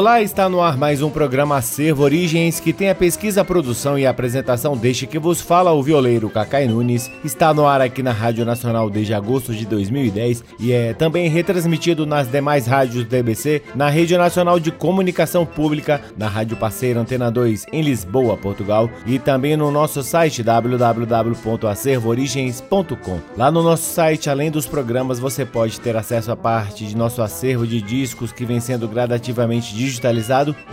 Olá, está no ar mais um programa Acervo Origens que tem a pesquisa, a produção e a apresentação deste que vos fala o violeiro Cacai Nunes. Está no ar aqui na Rádio Nacional desde agosto de 2010 e é também retransmitido nas demais rádios DBC, na Rede Nacional de Comunicação Pública, na Rádio Parceira Antena 2 em Lisboa, Portugal e também no nosso site www.acervoorigens.com. Lá no nosso site, além dos programas, você pode ter acesso a parte de nosso acervo de discos que vem sendo gradativamente digitalizado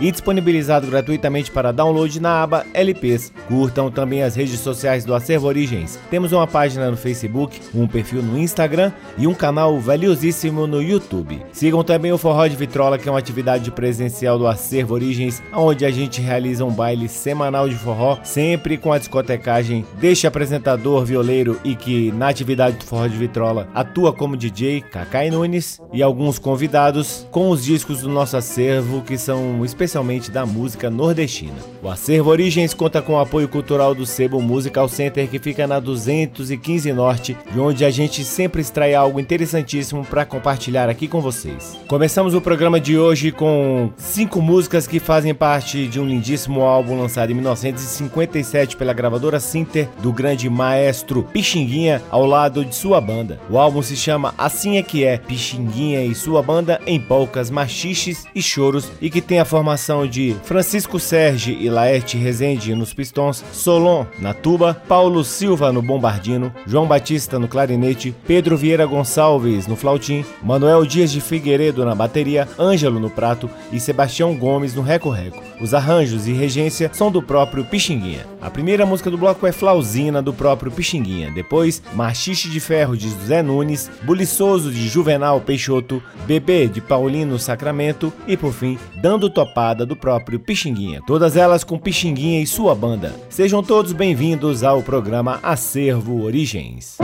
e disponibilizado gratuitamente para download na aba LPs. Curtam também as redes sociais do Acervo Origens. Temos uma página no Facebook, um perfil no Instagram e um canal valiosíssimo no YouTube. Sigam também o Forró de Vitrola, que é uma atividade presencial do Acervo Origens, onde a gente realiza um baile semanal de forró, sempre com a discotecagem deste apresentador violeiro e que na atividade do Forró de Vitrola atua como DJ, Cacai Nunes, e alguns convidados com os discos do nosso acervo que são especialmente da música nordestina. O Acervo Origens conta com o apoio cultural do Sebo Musical Center, que fica na 215 Norte, de onde a gente sempre extrai algo interessantíssimo para compartilhar aqui com vocês. Começamos o programa de hoje com cinco músicas que fazem parte de um lindíssimo álbum lançado em 1957 pela gravadora Sinter, do grande maestro Pixinguinha, ao lado de sua banda. O álbum se chama Assim é que é, Pixinguinha e sua banda em polcas, machiches e choros e que tem a formação de Francisco Serge e Laerte Rezende nos pistões, Solon na tuba, Paulo Silva no bombardino, João Batista no clarinete, Pedro Vieira Gonçalves no flautim, Manuel Dias de Figueiredo na bateria, Ângelo no prato e Sebastião Gomes no reco-reco. Os arranjos e regência são do próprio Pixinguinha. A primeira música do bloco é Flauzina, do próprio Pixinguinha. Depois, Machixe de Ferro, de José Nunes, Buliçoso, de Juvenal Peixoto, Bebê, de Paulino Sacramento e, por fim, Dando Topada do próprio Pixinguinha. Todas elas com Pixinguinha e sua banda. Sejam todos bem-vindos ao programa Acervo Origens.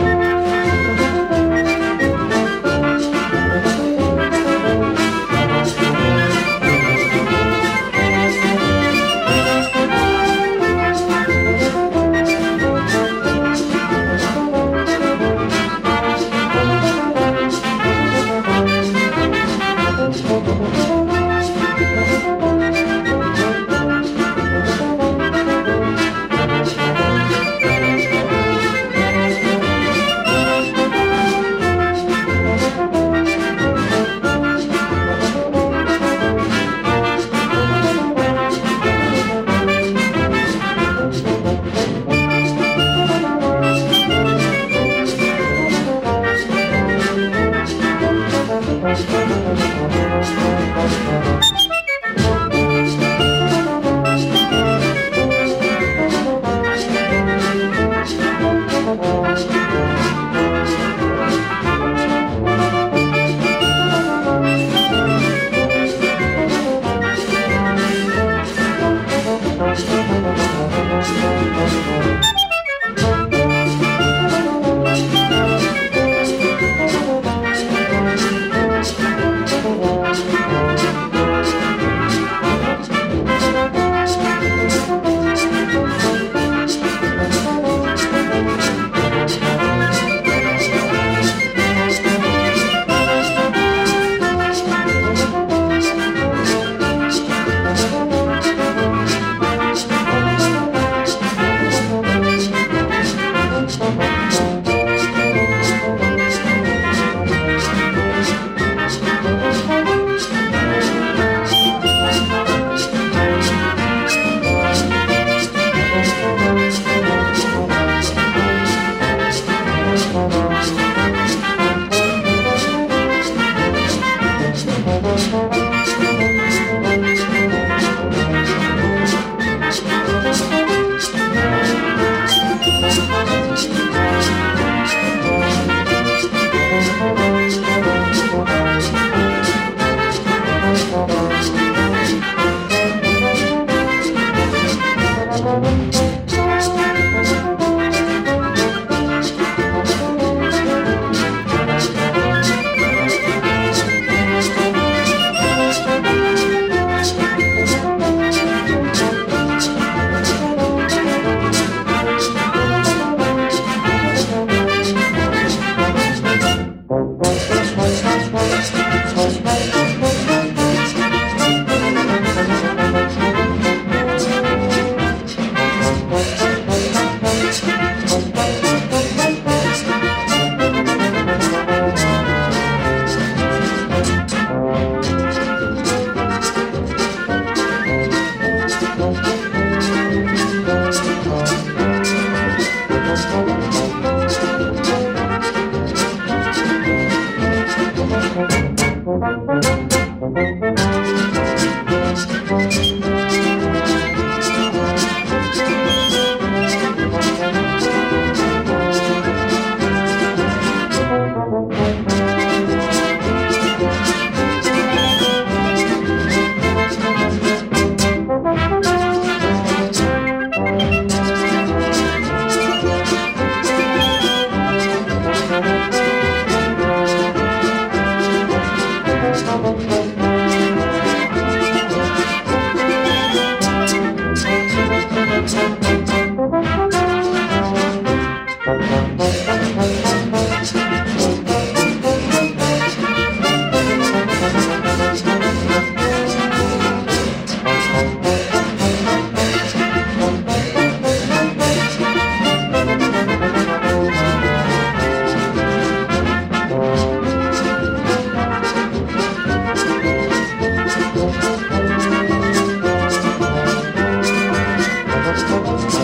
So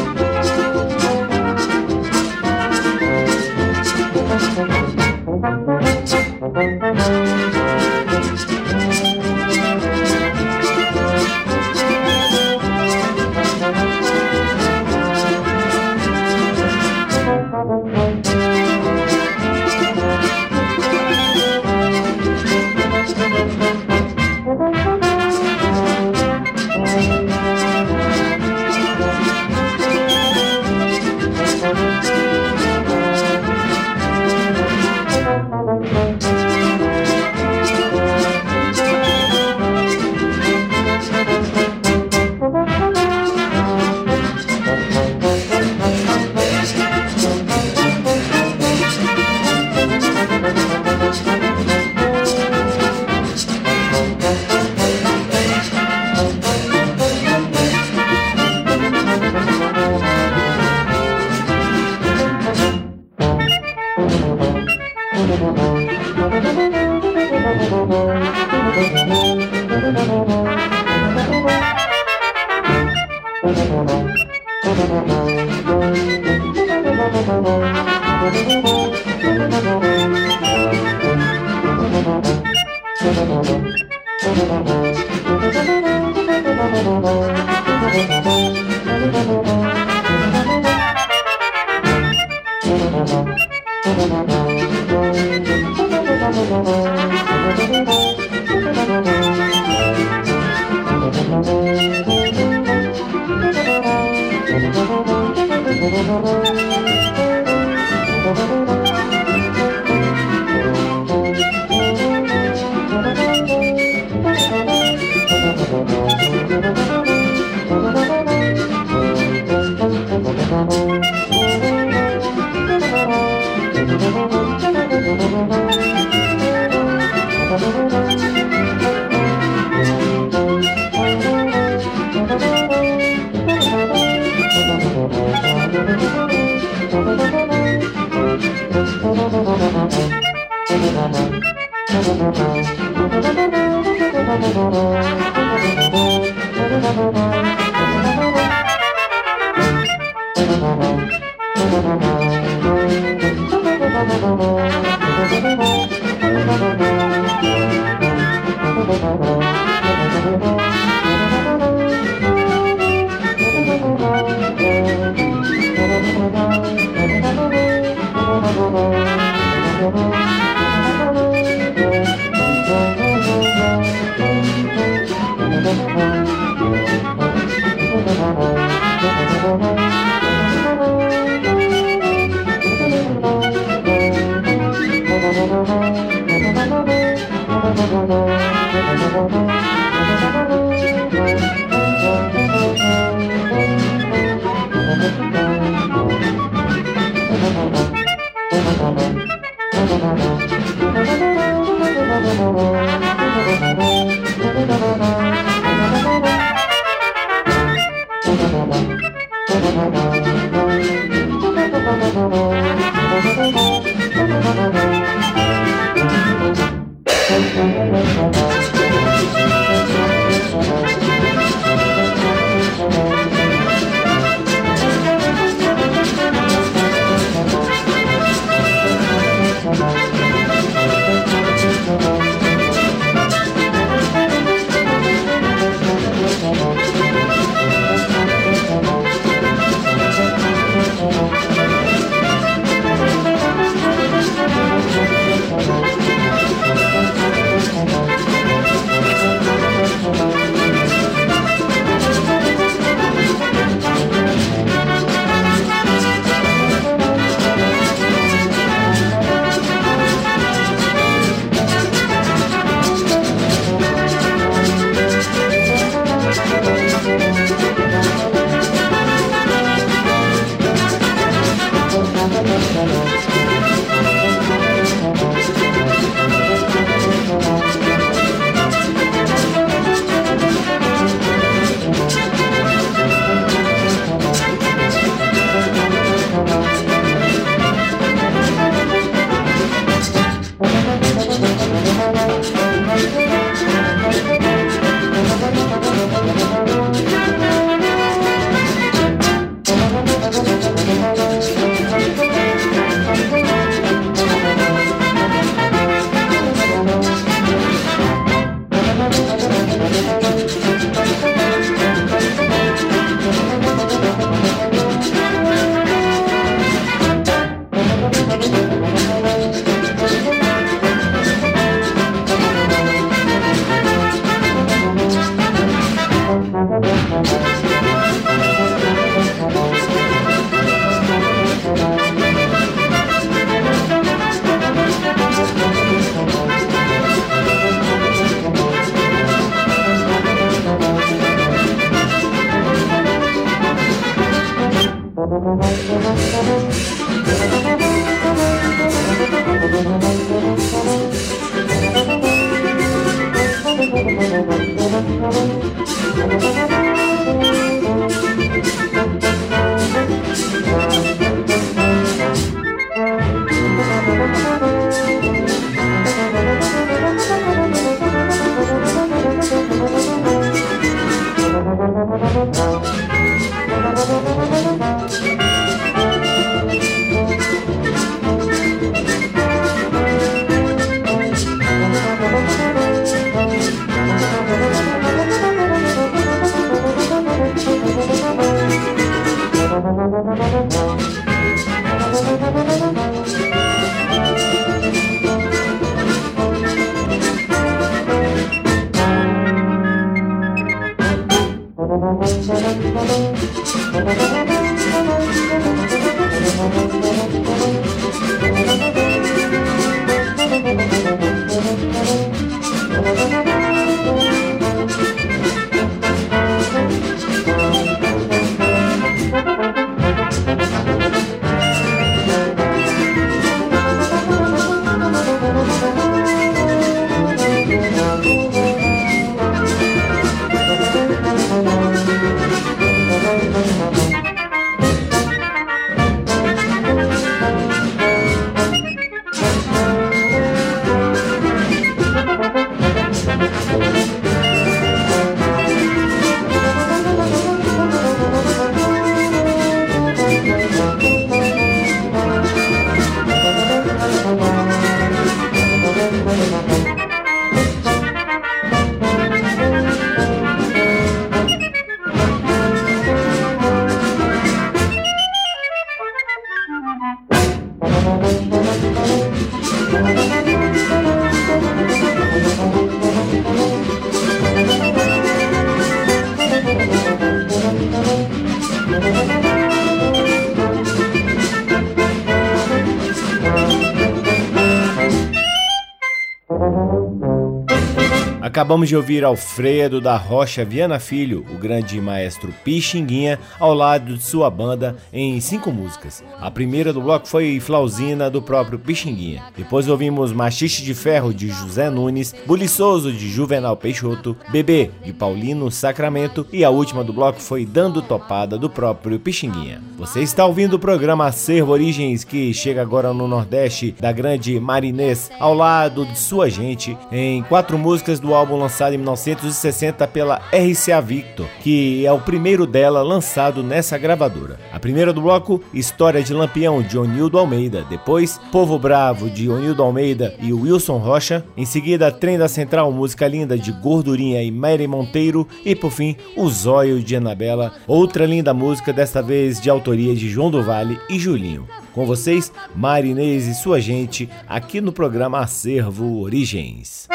Acabamos de ouvir Alfredo da Rocha Viana Filho, o grande maestro Pixinguinha, ao lado de sua banda em cinco músicas. A primeira do bloco foi Flausina, do próprio Pixinguinha. Depois ouvimos Machixe de Ferro, de José Nunes, Buliçoso, de Juvenal Peixoto, Bebê, de Paulino Sacramento e a última do bloco foi Dando Topada, do próprio Pixinguinha. Você está ouvindo o programa Acervo Origens, que chega agora no Nordeste da grande Marinês, ao lado de sua gente, em quatro músicas do álbum lançado em 1960 pela RCA Victor, que é o primeiro dela lançado nessa gravadora. A primeira do bloco, História de Lampião, de Onildo Almeida. Depois, Povo Bravo, de Onildo Almeida e Wilson Rocha. Em seguida, Trem da Central, música linda de Gordurinha e Mary Monteiro. E por fim, O Zóio de Anabela, outra linda música, desta vez de autoria de João do Vale e Julinho. Com vocês, Marinês e sua gente, aqui no programa Acervo Origens.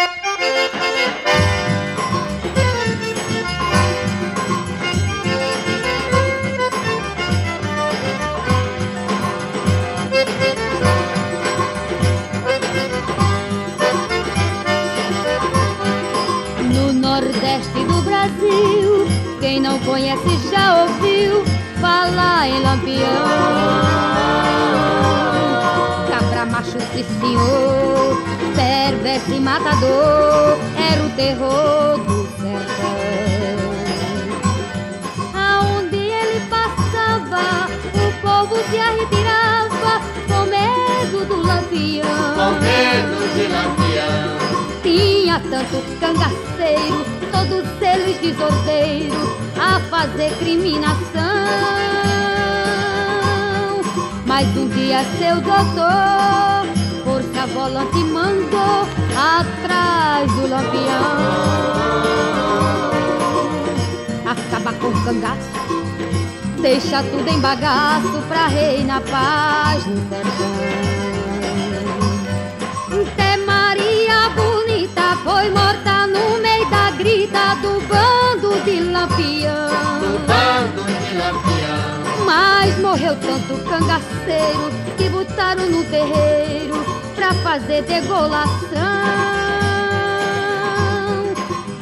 Conhece já ouviu falar em lampião. Cabra macho, sim senhor, perverso e matador, era o terror do sertão. Aonde ele passava, o povo se arretirava com medo do lampião. Com medo de lampião. Tinha tanto cangaceiro todos eles desordeiros a fazer criminação. Mas um dia seu doutor, força volante mandou atrás do lampião. Acaba com o cangaço, deixa tudo em bagaço pra reinar paz no sertão. Até Maria bonita foi morta no meio da grita do bando de lampião. Do bando de lampião. Mas morreu tanto cangaceiro que botaram no terreiro pra fazer degolação.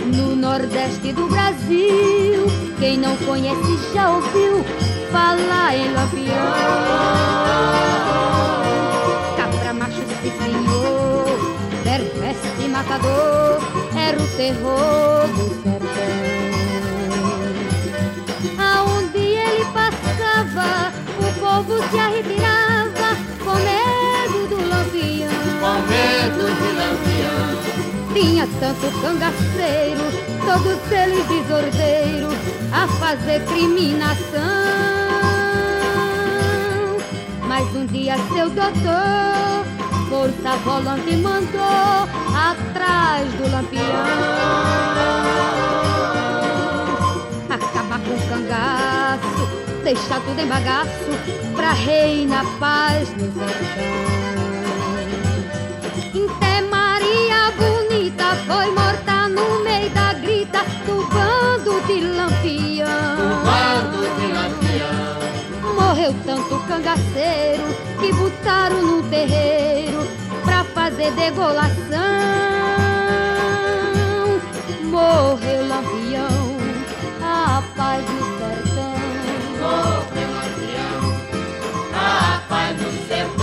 No nordeste do Brasil, quem não conhece já ouviu falar em lampião. Cabra macho, sim senhor, perverso e matador era o terror do sertão. Ah, Aonde ele passava, o povo se arrepiava com medo do lampião. Com medo do lampião. Tinha tanto cangaceiro, todos eles desordeiros, a fazer criminação. Mas um dia seu doutor força volante mandou atrás do lampião com cangaço, deixar tudo em bagaço pra reina paz no sertão. Até Maria bonita foi morta no meio da grita do bando de lampião. Do bando de lampião. Morreu tanto cangaceiro que botaram no terreiro pra fazer degolação. Morreu lampião paz no sertão. Oh, lampião, a paz no sertão.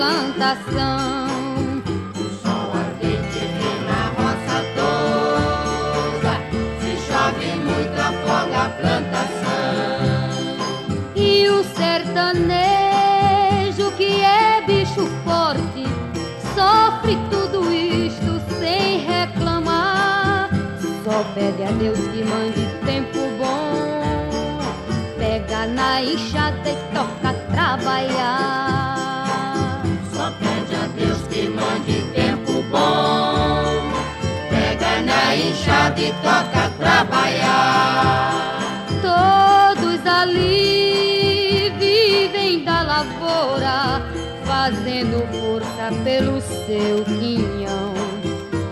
Plantação. O sol ardente na roça toda, se chove muito afoga a plantação. E o sertanejo que é bicho forte, sofre tudo isto sem reclamar. Só pede a Deus que mande tempo bom pega na enxada e toca trabalhar. Na enxada e toca trabalhar. Todos ali vivem da lavoura, fazendo força pelo seu quinhão.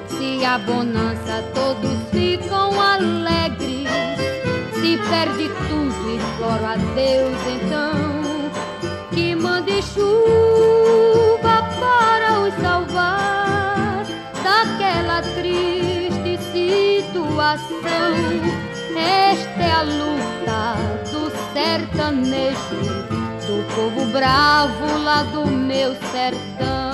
Se a bonança todos ficam alegres, se perde tudo, imploro a Deus então que mande chuva para os salvar situação. Esta é a luta do sertanejo, do povo bravo lá do meu sertão.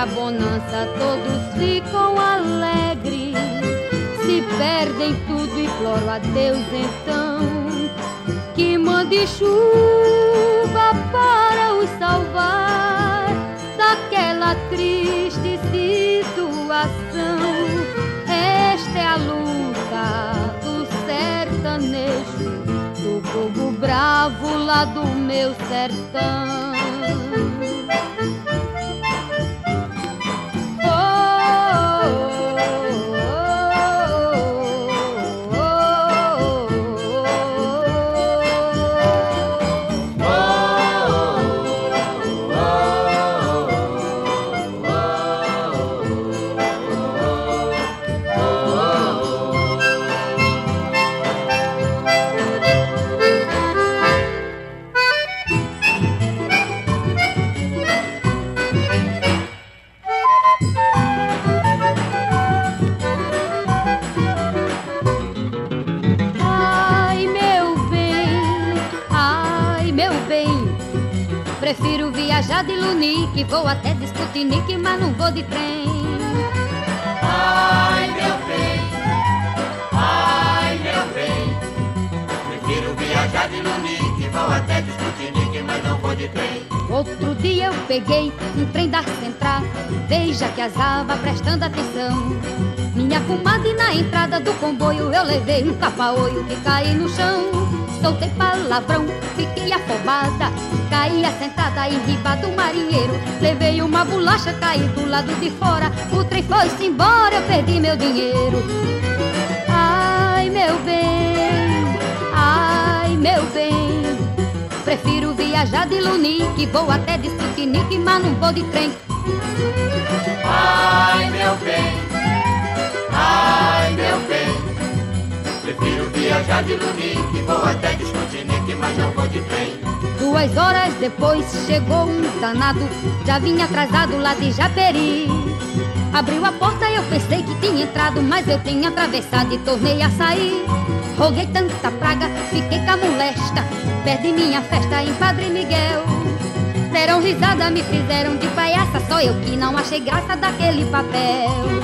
A bonança todos ficam alegres. Se perdem tudo, imploro a Deus então que mande chuva para os salvar daquela triste situação. Esta é a luta do sertanejo, do povo bravo lá do meu sertão. De Lunique, vou até de Sputnik, mas não vou de trem. Ai, meu bem, ai, meu bem. Prefiro viajar de Lunique, vou até de Sputnik, mas não vou de trem. Outro dia eu peguei um trem da Central, veja que asava prestando atenção. Minha comadre na entrada do comboio eu levei um tapa-olho que caí no chão. Soltei palavrão, fiquei afobada, caí assentada em riba do marinheiro. Levei uma bolacha, caí do lado de fora. O trem foi-se embora, eu perdi meu dinheiro. Ai, meu bem, ai, meu bem. Prefiro viajar de Lunique, vou até de Sputnik, mas não vou de trem. Ai, meu bem, ai. Prefiro viajar de Lunique, vou até de Sputnik, mas não vou de trem. Duas horas depois chegou um danado, já vinha atrasado lá de Japeri. Abriu a porta, eu pensei que tinha entrado, mas eu tinha atravessado e tornei a sair. Roguei tanta praga, fiquei com a molesta, perdi minha festa em Padre Miguel. Deram risada, me fizeram de palhaça, só eu que não achei graça daquele papel.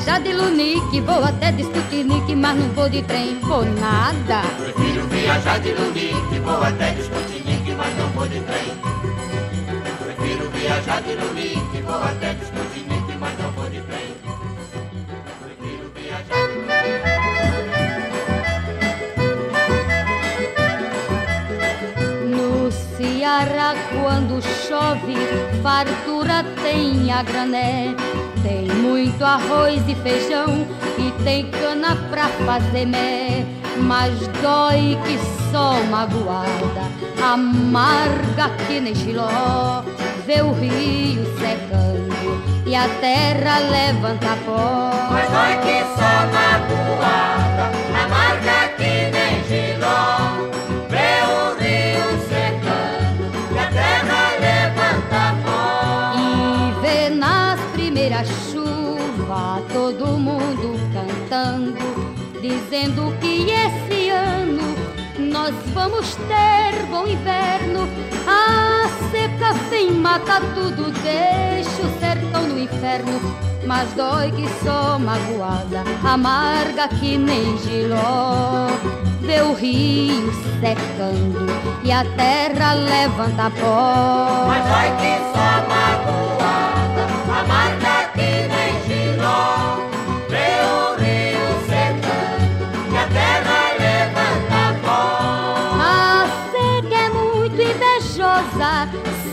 Viajar de Lunique, vou até de Sputnik, mas não vou de trem, vou nada. Prefiro viajar de Lunique, vou até de Sputnik, mas não vou de trem. Prefiro viajar de Lunique, vou até de Sputnik, mas não vou de trem. Quando chove, fartura tem a grané. Tem muito arroz e feijão e tem cana pra fazer mé. Mas dói que só magoada, amarga que nem xiló. Vê o rio secando e a terra levanta pó. Mas vai que só magoada, dizendo que esse ano nós vamos ter bom inverno. A seca vem mata tudo, deixa o sertão no inferno. Mas dói que só magoada, amarga que nem giló. Vê o rio secando e a terra levanta pó. Mas vai que só magoada,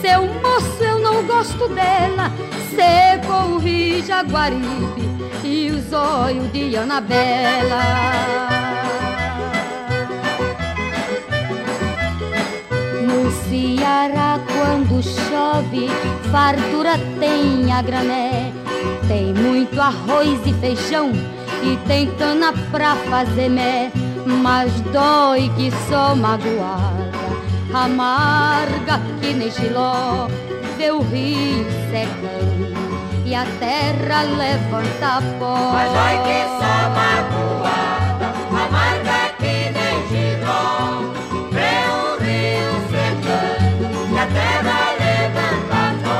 seu moço eu não gosto dela. Secou o rio Jaguaribe e os olhos de Anabela. No Ceará, quando chove, fartura tem a grané. Tem muito arroz e feijão e tem cana pra fazer mé. Mas dói que só magoada, amarga que nem giló. Vê o rio secando e a terra levanta pó. Mas vai que só magoada, amarga que nem giló. Vê o rio secando e a terra levanta pó.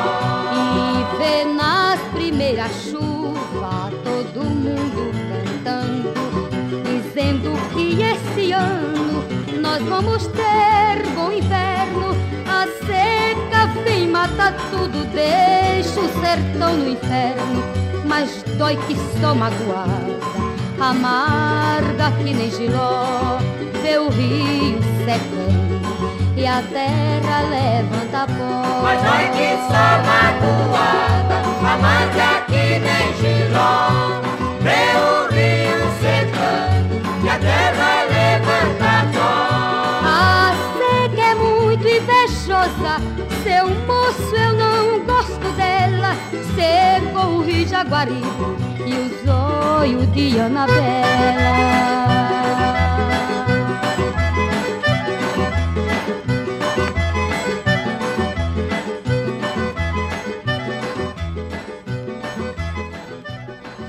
E vê nas primeiras chuvas todo mundo cantando, dizendo que esse ano nós vamos ter inverno. A seca vem mata tudo, deixa o sertão no inferno. Mas dói que só magoada, amarga que nem giló. Vê o rio secando e a terra levanta pó. Mas vai que só magoada, amarga que nem giló. Seu moço eu não gosto dela. Secou o rio Jaguaribe e os olhos de Anabela.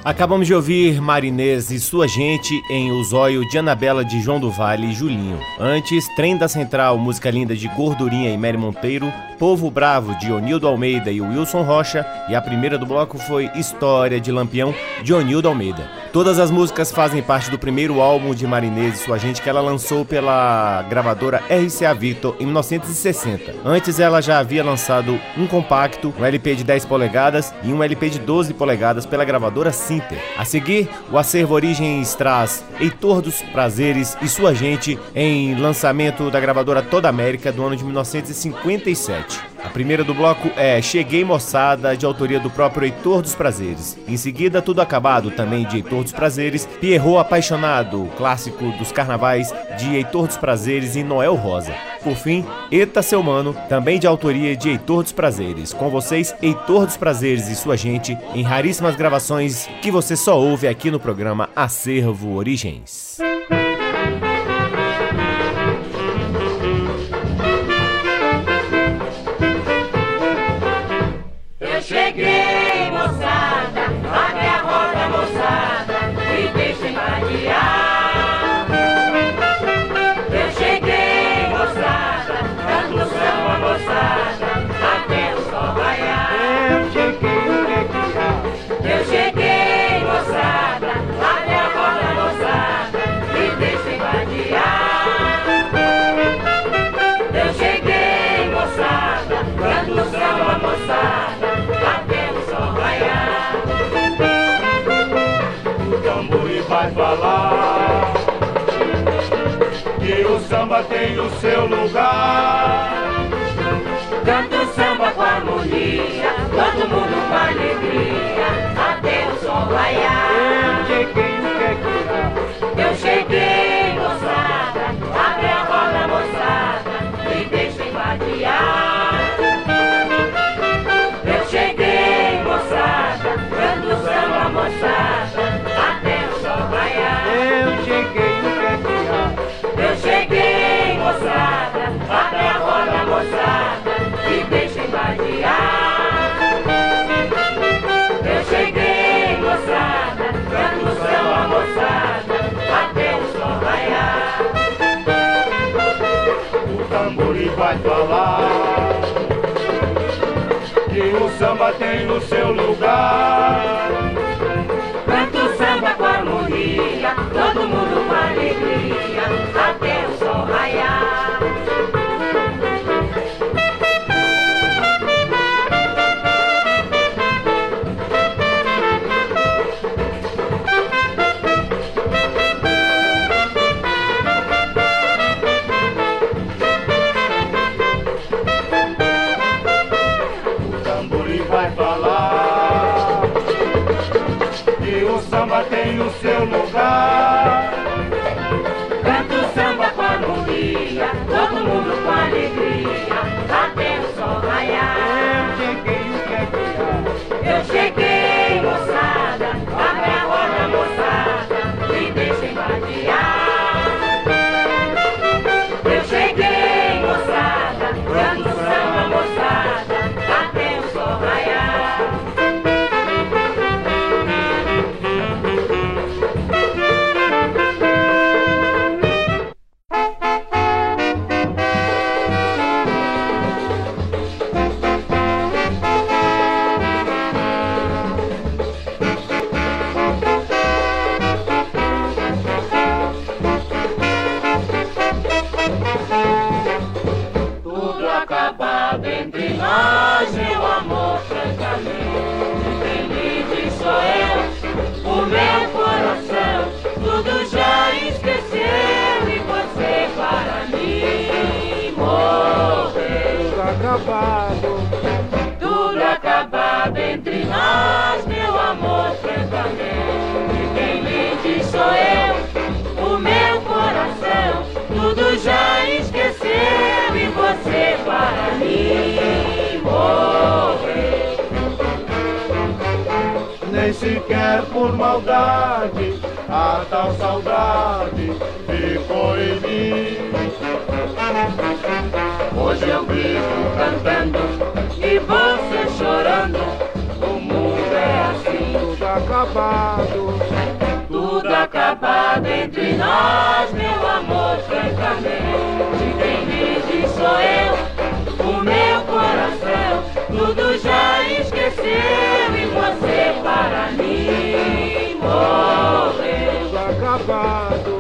Acabamos de ouvir Marinês e sua gente em O Zóio de Anabela de João do Vale e Julinho. Antes, Trem da Central, música linda de Gordurinha e Mary Monteiro, Povo Bravo de Onildo Almeida e Wilson Rocha, e a primeira do bloco foi História de Lampião de Onildo Almeida. Todas as músicas fazem parte do primeiro álbum de Marinês e sua gente que ela lançou pela gravadora RCA Victor em 1960. Antes ela já havia lançado um compacto, um LP de 10 polegadas e um LP de 12 polegadas pela gravadora Sinter. A seguir, o acervo Origens traz Heitor dos Prazeres e sua gente em lançamento da gravadora Toda América do ano de 1957. A primeira do bloco é Cheguei Moçada, de autoria do próprio Heitor dos Prazeres. Em seguida, Tudo Acabado, também de Heitor dos Prazeres. Pierrot Apaixonado, clássico dos carnavais, de Heitor dos Prazeres e Noel Rosa. Por fim, Eta Seu Mano, também de autoria de Heitor dos Prazeres. Com vocês, Heitor dos Prazeres e sua gente, em raríssimas gravações que você só ouve aqui no programa Acervo Origens. Samba tem o seu lugar. Canto samba com harmonia, todo mundo com alegria, até o sol raiar. Eu cheguei, o que que Eu cheguei, vai falar que o samba tem o seu lugar. acabado,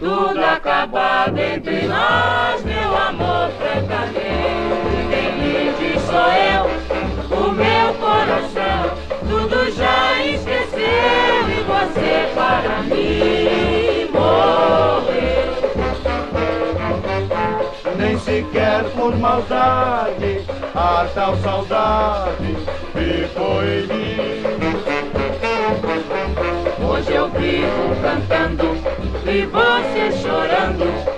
tudo acabado entre nós, meu amor francamente. Quem diz sou eu, o meu coração, tudo já esqueceu e você para mim morreu. Nem sequer por maldade, a tal saudade ficou em mim. Vivo cantando e você chorando.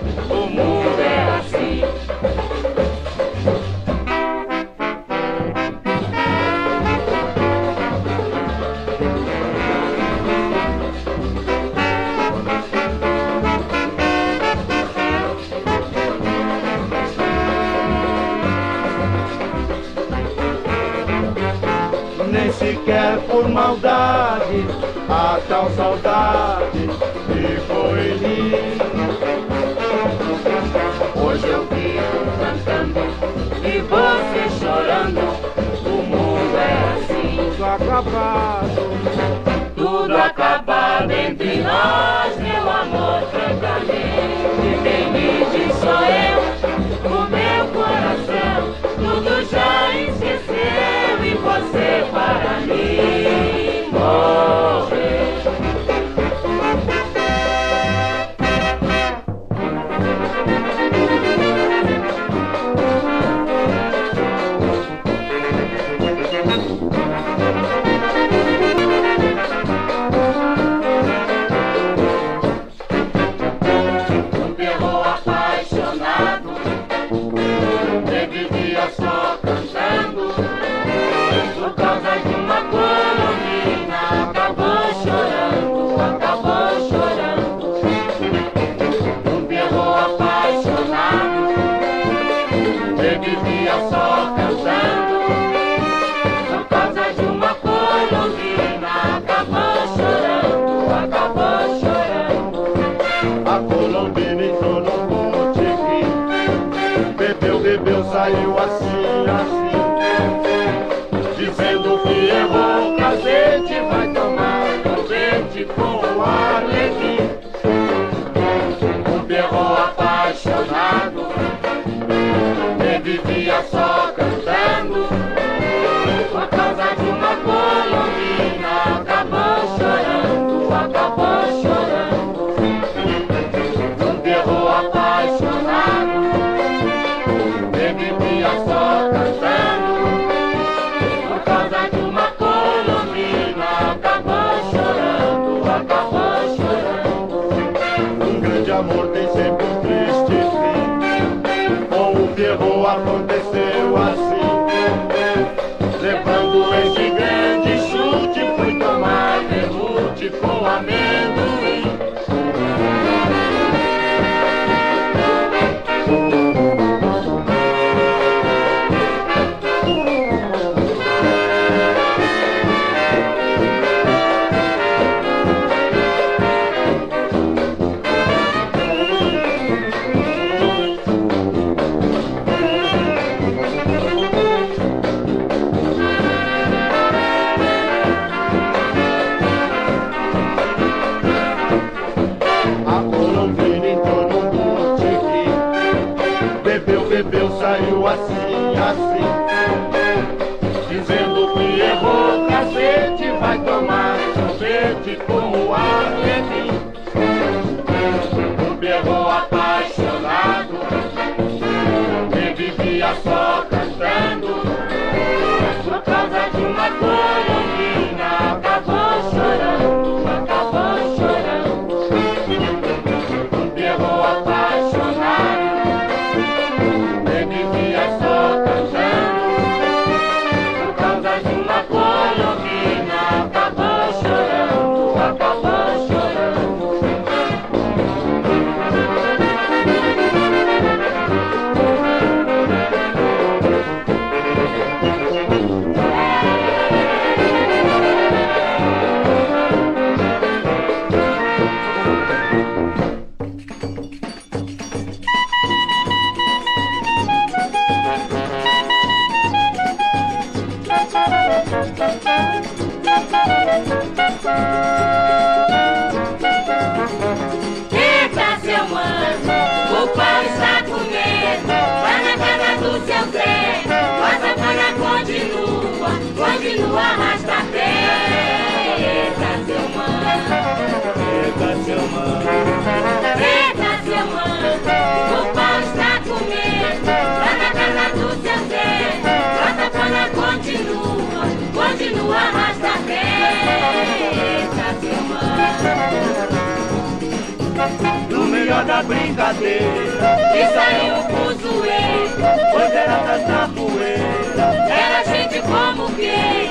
Da brincadeira. E saiu o fuzuê Pois era tanta poeira Era gente como quem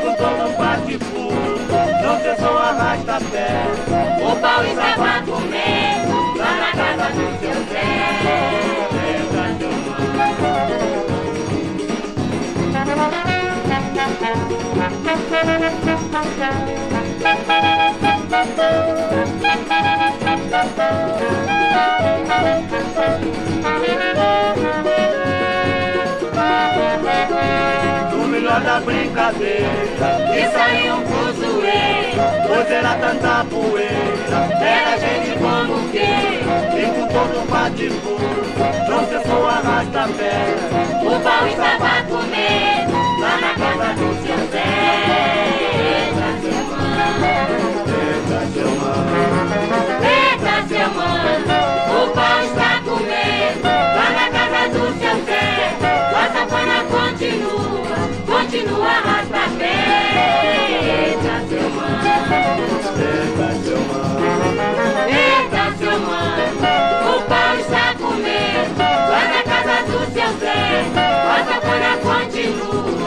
com todo um bate-fundo Não cessou arrasta-pé O pau estava comendo Lá na casa do seu Zé No melhor da brincadeira. E saiu um fuzuê. Pois era tanta poeira. Era gente como quem E com todo bate-fundo Não cessou arrasta-pé O pau estava comendo Lá na casa do seu Zé. Eita, seu mano Eita, seu mano pau está comendo Lá na casa do seu Zé A safona continua Continua arrasta-pé Eita, seu mano Eita, seu mano Eita, seu mano, o pau está comendo. Lá na casa do seu Zé A continua, continua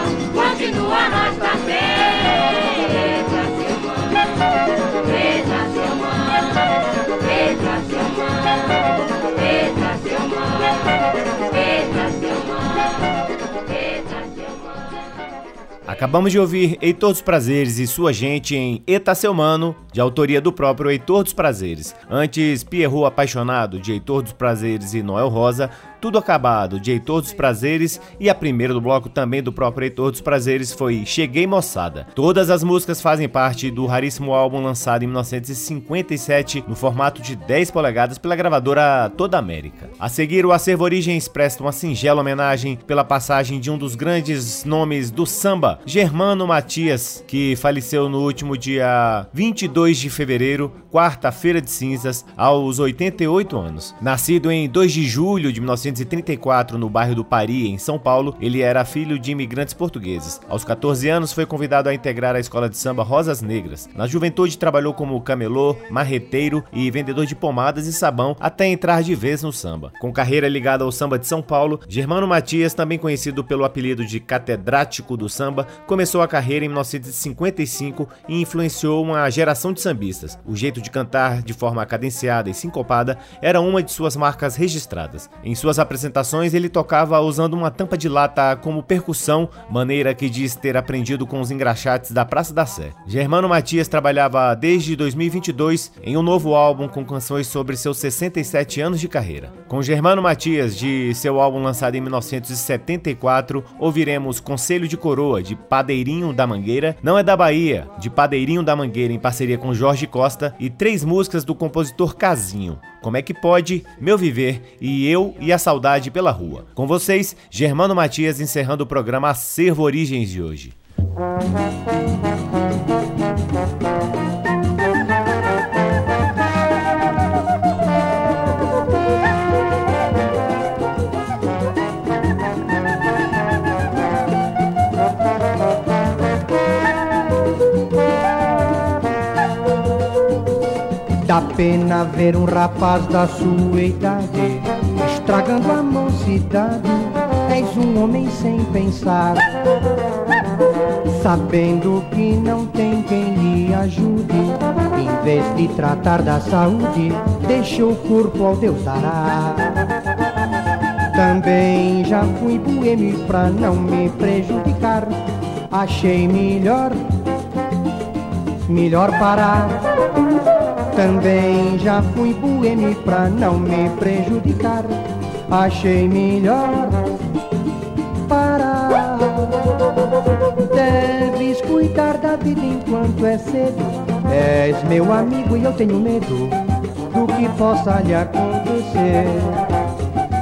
Acabamos de ouvir Heitor dos Prazeres e sua gente em Eta Seu Mano, de autoria do próprio Heitor dos Prazeres. Antes, Pierrot Apaixonado, de Heitor dos Prazeres e Noel Rosa. Tudo Acabado, de Heitor dos Prazeres. E a primeira do bloco, também do próprio Heitor dos Prazeres, foi Cheguei Moçada. Todas as músicas fazem parte do raríssimo álbum lançado em 1957, no formato de 10 polegadas pela gravadora Toda América. A seguir, o Acervo Origens presta uma singela homenagem pela passagem de um dos grandes nomes do samba, Germano Matias, que faleceu no último dia 22 de fevereiro, quarta-feira de cinzas, aos 88 anos. Nascido em 2 de julho de 1934 no bairro do Pari, em São Paulo, ele era filho de imigrantes portugueses. Aos 14 anos foi convidado a integrar a escola de samba Rosas Negras. Na juventude trabalhou como camelô, marreteiro e vendedor de pomadas e sabão até entrar de vez no samba. Com carreira ligada ao samba de São Paulo, Germano Matias, também conhecido pelo apelido de catedrático do samba, começou a carreira em 1955 e influenciou uma geração de sambistas. O jeito de cantar de forma cadenciada e sincopada era uma de suas marcas registradas. Em suas apresentações, ele tocava usando uma tampa de lata como percussão, maneira que diz ter aprendido com os engraxates da Praça da Sé. Germano Matias trabalhava desde 2022 em um novo álbum com canções sobre seus 67 anos de carreira. Com Germano Matias, de seu álbum lançado em 1974, ouviremos Conselho de Coroa, de Padeirinho da Mangueira, Não é da Bahia, de Padeirinho da Mangueira em parceria com Jorge Costa, e três músicas do compositor Casinho. Como é que pode? Meu Viver e Eu e a Saudade pela Rua. Com vocês, Germano Matias encerrando o programa Acervo Origens de hoje. Pena ver um rapaz da sua idade estragando a mocidade. És um homem sem pensar, sabendo que não tem quem lhe ajude. Em vez de tratar da saúde, deixa o corpo ao Deus dará. Também já fui boêmio pra não me prejudicar. Achei melhor, melhor parar. Também já fui boêmio pra não me prejudicar. Achei melhor parar. Deves cuidar da vida enquanto é cedo. És meu amigo e eu tenho medo do que possa lhe acontecer.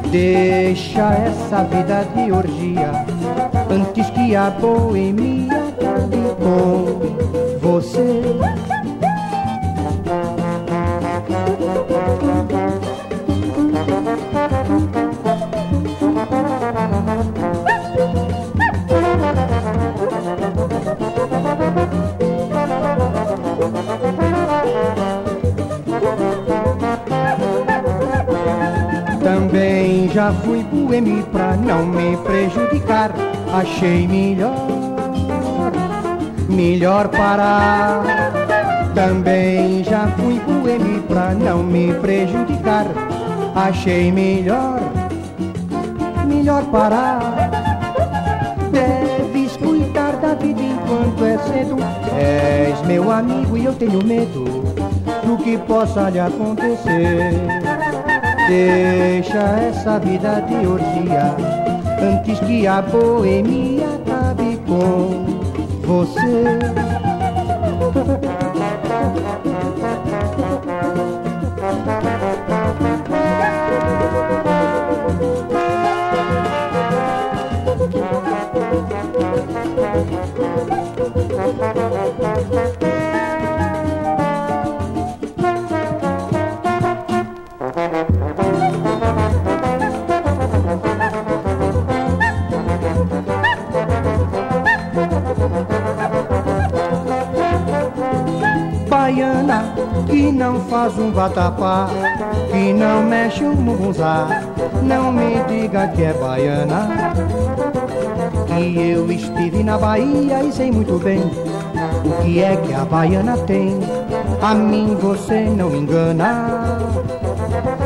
Deixa essa vida de orgia antes que a boemia acabe com você. Já fui boêmio pra não me prejudicar. Achei melhor, melhor parar. Também já fui boêmio pra não me prejudicar. Achei melhor, melhor parar. Deves cuidar da vida enquanto é cedo. És meu amigo e eu tenho medo do que possa lhe acontecer. Deixa essa vida de orgia antes que a boemia acabe com você. faz um vatapá, que não mexe um mugunzá, não me diga que é baiana. Que eu estive na Bahia e sei muito bem o que é que a baiana tem. A mim você não engana.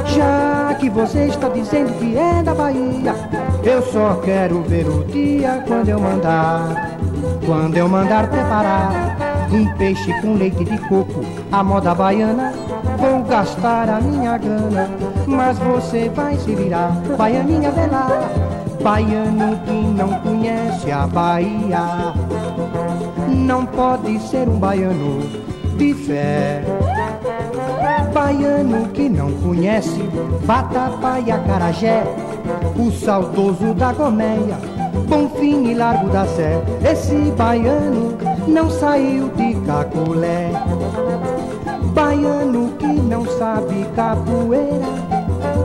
Já que você está dizendo que é da Bahia, eu só quero ver o dia quando eu mandar, quando eu mandar preparar um peixe com leite de coco, a moda baiana. Vou gastar a minha grana, mas você vai se virar, baianinha lá. Baiano que não conhece a Bahia, não pode ser um baiano de fé. Baiano que não conhece Vatapá e Acarajé, o saudoso da Gomeia, Bonfim e Largo da Sé. Esse baiano não saiu de Caculé. Baiano que não sabe capoeira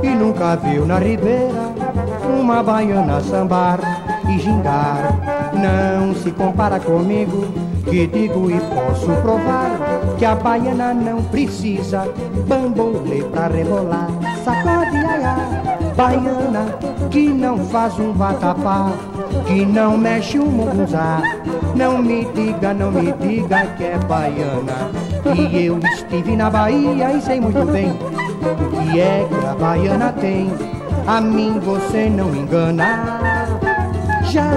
e nunca viu na ribeira uma baiana sambar e gingar. Não se compara comigo, que digo e posso provar que a baiana não precisa bambolê pra rebolar. Sacode aiá, baiana que não faz um vatapá, que não mexe um mungunzá. Não me diga, não me diga que é baiana. Que eu estive na Bahia e sei muito bem o que é que a baiana tem. A mim você não engana. Já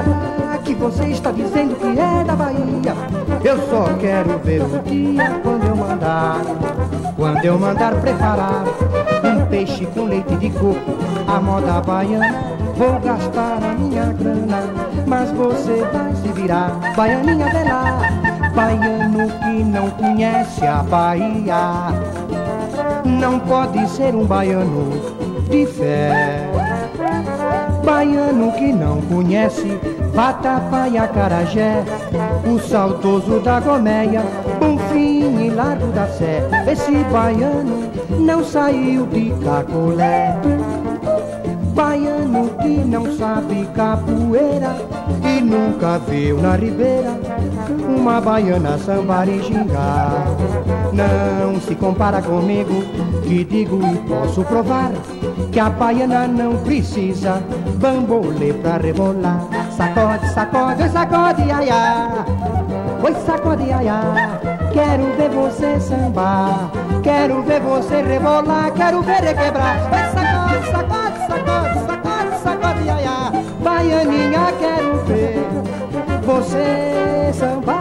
que você está dizendo que é da Bahia, eu só quero ver o dia quando eu mandar, quando eu mandar preparar um peixe com leite de coco, a moda baiana. Vou gastar a minha grana, mas você vai se virar, baianinha lá, baiano que não conhece a Bahia, não pode ser um baiano de fé. Baiano que não conhece Vatapá e Acarajé, o saudoso da Gomeia, Bonfim e Largo da Sé. Esse baiano não saiu de Cacolé. Baiano que não sabe capoeira e nunca viu na ribeira uma baiana sambar e gingar. Não se compara comigo, que digo e posso provar que a baiana não precisa bambolê pra rebolar. Sacode, sacode, sacode, aiá. Oi, sacode, aiá. Quero ver você sambar, quero ver você rebolar, quero ver quebrar. Oi, sacode, sacode, sacode, sacode, sacode, aiá. Baianinha, quero ver você sambar.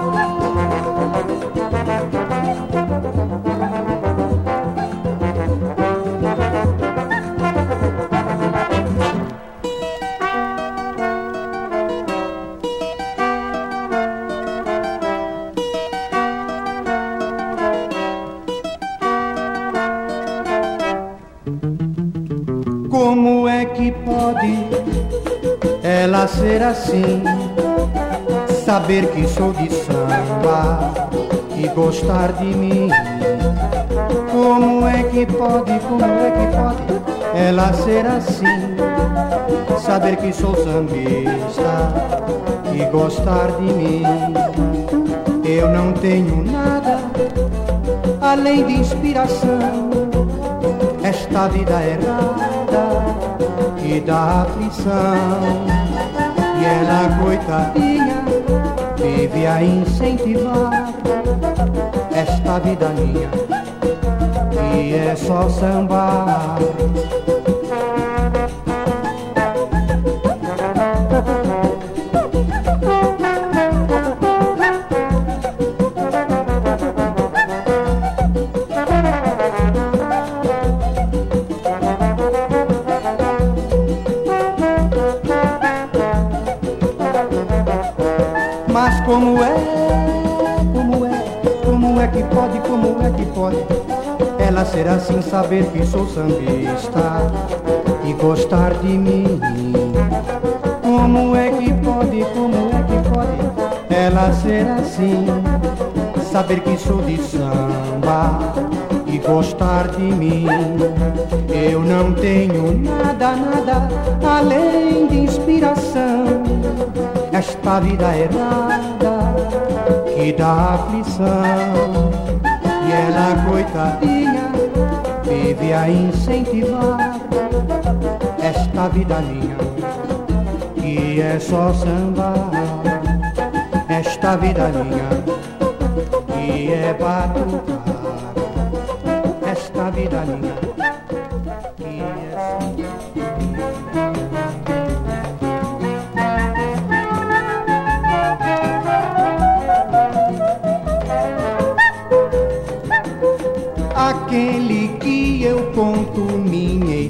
Como é que pode ela ser assim? Saber que sou de samba e gostar de mim. Como é que pode, como é que pode ela ser assim? Saber que sou sambista e gostar de mim. Eu não tenho nada além de inspiração. Esta vida errada que dá aflição. E ela, coitadinha, vive a incentivar esta vida minha, que é só sambar. Ser assim, saber que sou sambista E gostar de mim Como é que pode, como é que pode Ela ser assim, saber que sou de samba e gostar de mim. Eu não tenho nada, nada além de inspiração. Esta vida errada que dá aflição. E ela, coitadinha, vive a incentivar esta vida minha, que é só samba. Esta vida minha, que é batucar esta vida minha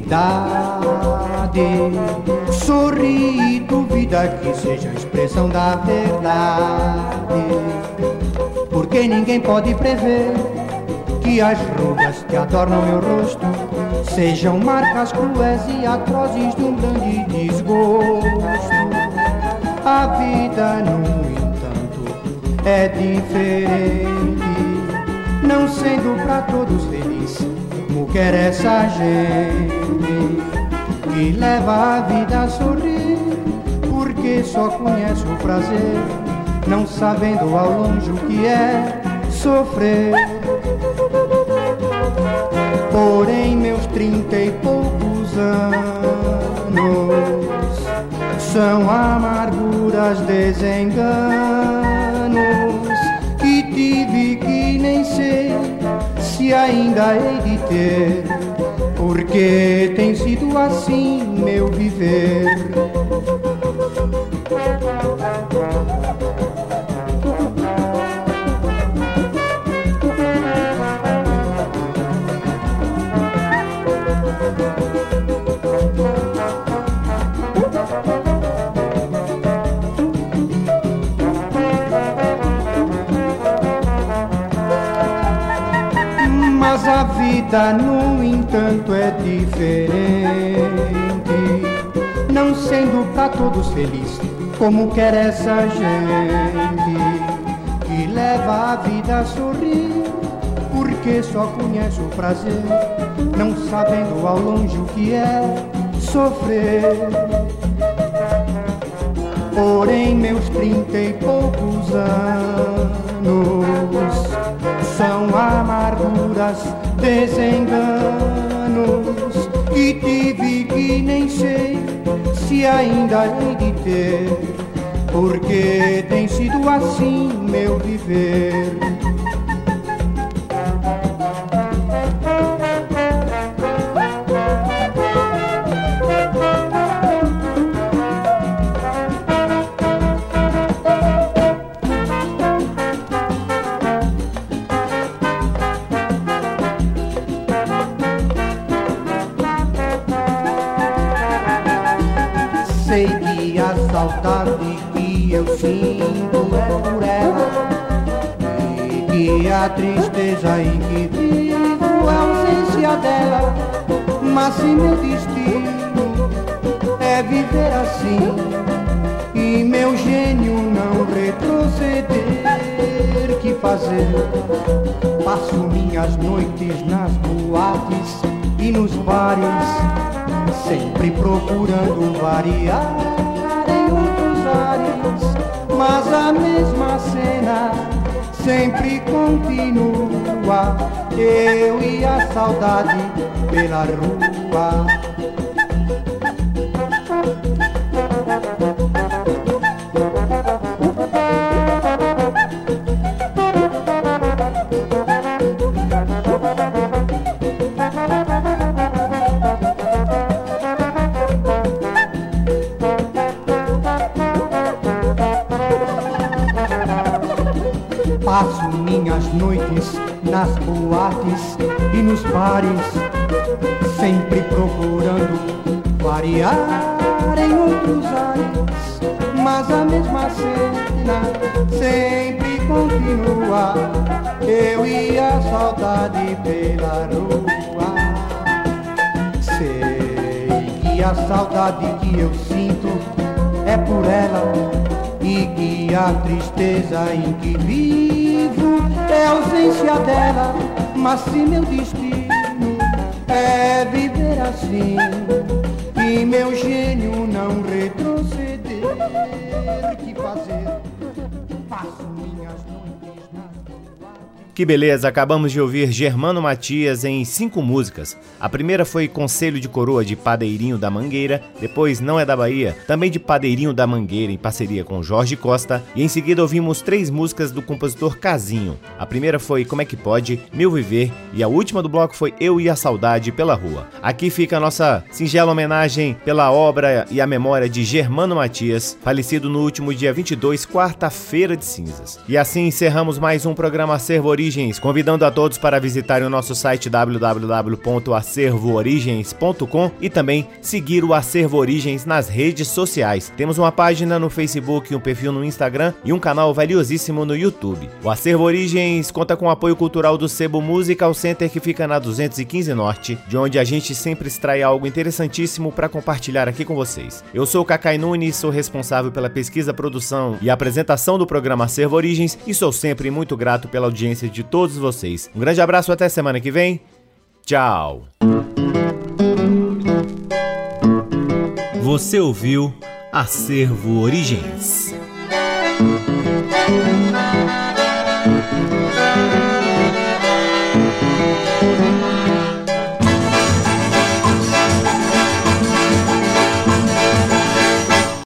idade Sorri e duvida que seja a expressão da verdade. Porque ninguém pode prever que as rugas que adornam meu rosto sejam marcas cruéis e atrozes de um grande desgosto. A vida, no entanto, é diferente, não sendo para todos quer essa gente que leva a vida a sorrir, porque só conhece o prazer, não sabendo ao longe o que é sofrer. Porém, meus trinta e poucos anos são amarguras, desenganos que tive que nem sei se ainda hei de ter, porque tem sido assim meu viver. Vida, no entanto, é diferente. Não sendo pra todos feliz, como quer essa gente que leva a vida a sorrir, porque só conhece o prazer, não sabendo ao longe o que é sofrer. Porém, meus trinta e poucos anos são amarguras desenganos que tive que nem sei se ainda hei de ter, porque tem sido assim meu viver. Vivo é a ausência dela. Mas se meu destino é viver assim e meu gênio não retroceder, que fazer? Passo minhas noites nas boates e nos bares, sempre procurando variar em outros ares, mas a mesma cena sempre continua eu e a saudade pela rua. E nos bares, sempre procurando variar em outros ares, mas a mesma cena sempre continua. Eu e a saudade pela rua. Sei que a saudade que eu sinto é por ela e que a tristeza em que vivo é ausência dela. Mas se meu destino é viver assim e meu gênio não retroceder, que fazer? Minhas noites que beleza, acabamos de ouvir Germano Matias em cinco músicas. A primeira foi Conselho de Coroa de Padeirinho da Mangueira, depois Não é da Bahia, também de Padeirinho da Mangueira em parceria com Jorge Costa, e em seguida ouvimos três músicas do compositor Casinho. A primeira foi Como é que pode, Meu Viver, e a última do bloco foi Eu e a Saudade pela Rua. Aqui fica a nossa singela homenagem pela obra e a memória de Germano Matias, falecido no último dia 22, quarta-feira de cinzas. E assim encerramos mais um programa Original Origens, convidando a todos para visitarem o nosso site www.acervoorigens.com e também seguir o Acervo Origens nas redes sociais. Temos uma página no Facebook, um perfil no Instagram e um canal valiosíssimo no YouTube. O Acervo Origens conta com o apoio cultural do Sebo Musical Center que fica na 215 Norte, de onde a gente sempre extrai algo interessantíssimo para compartilhar aqui com vocês. Eu sou Cacai Nunes, sou responsável pela pesquisa, produção e apresentação do programa Acervo Origens e sou sempre muito grato pela audiência de de todos vocês. Um grande abraço até semana que vem. Tchau. Você ouviu Acervo Origens.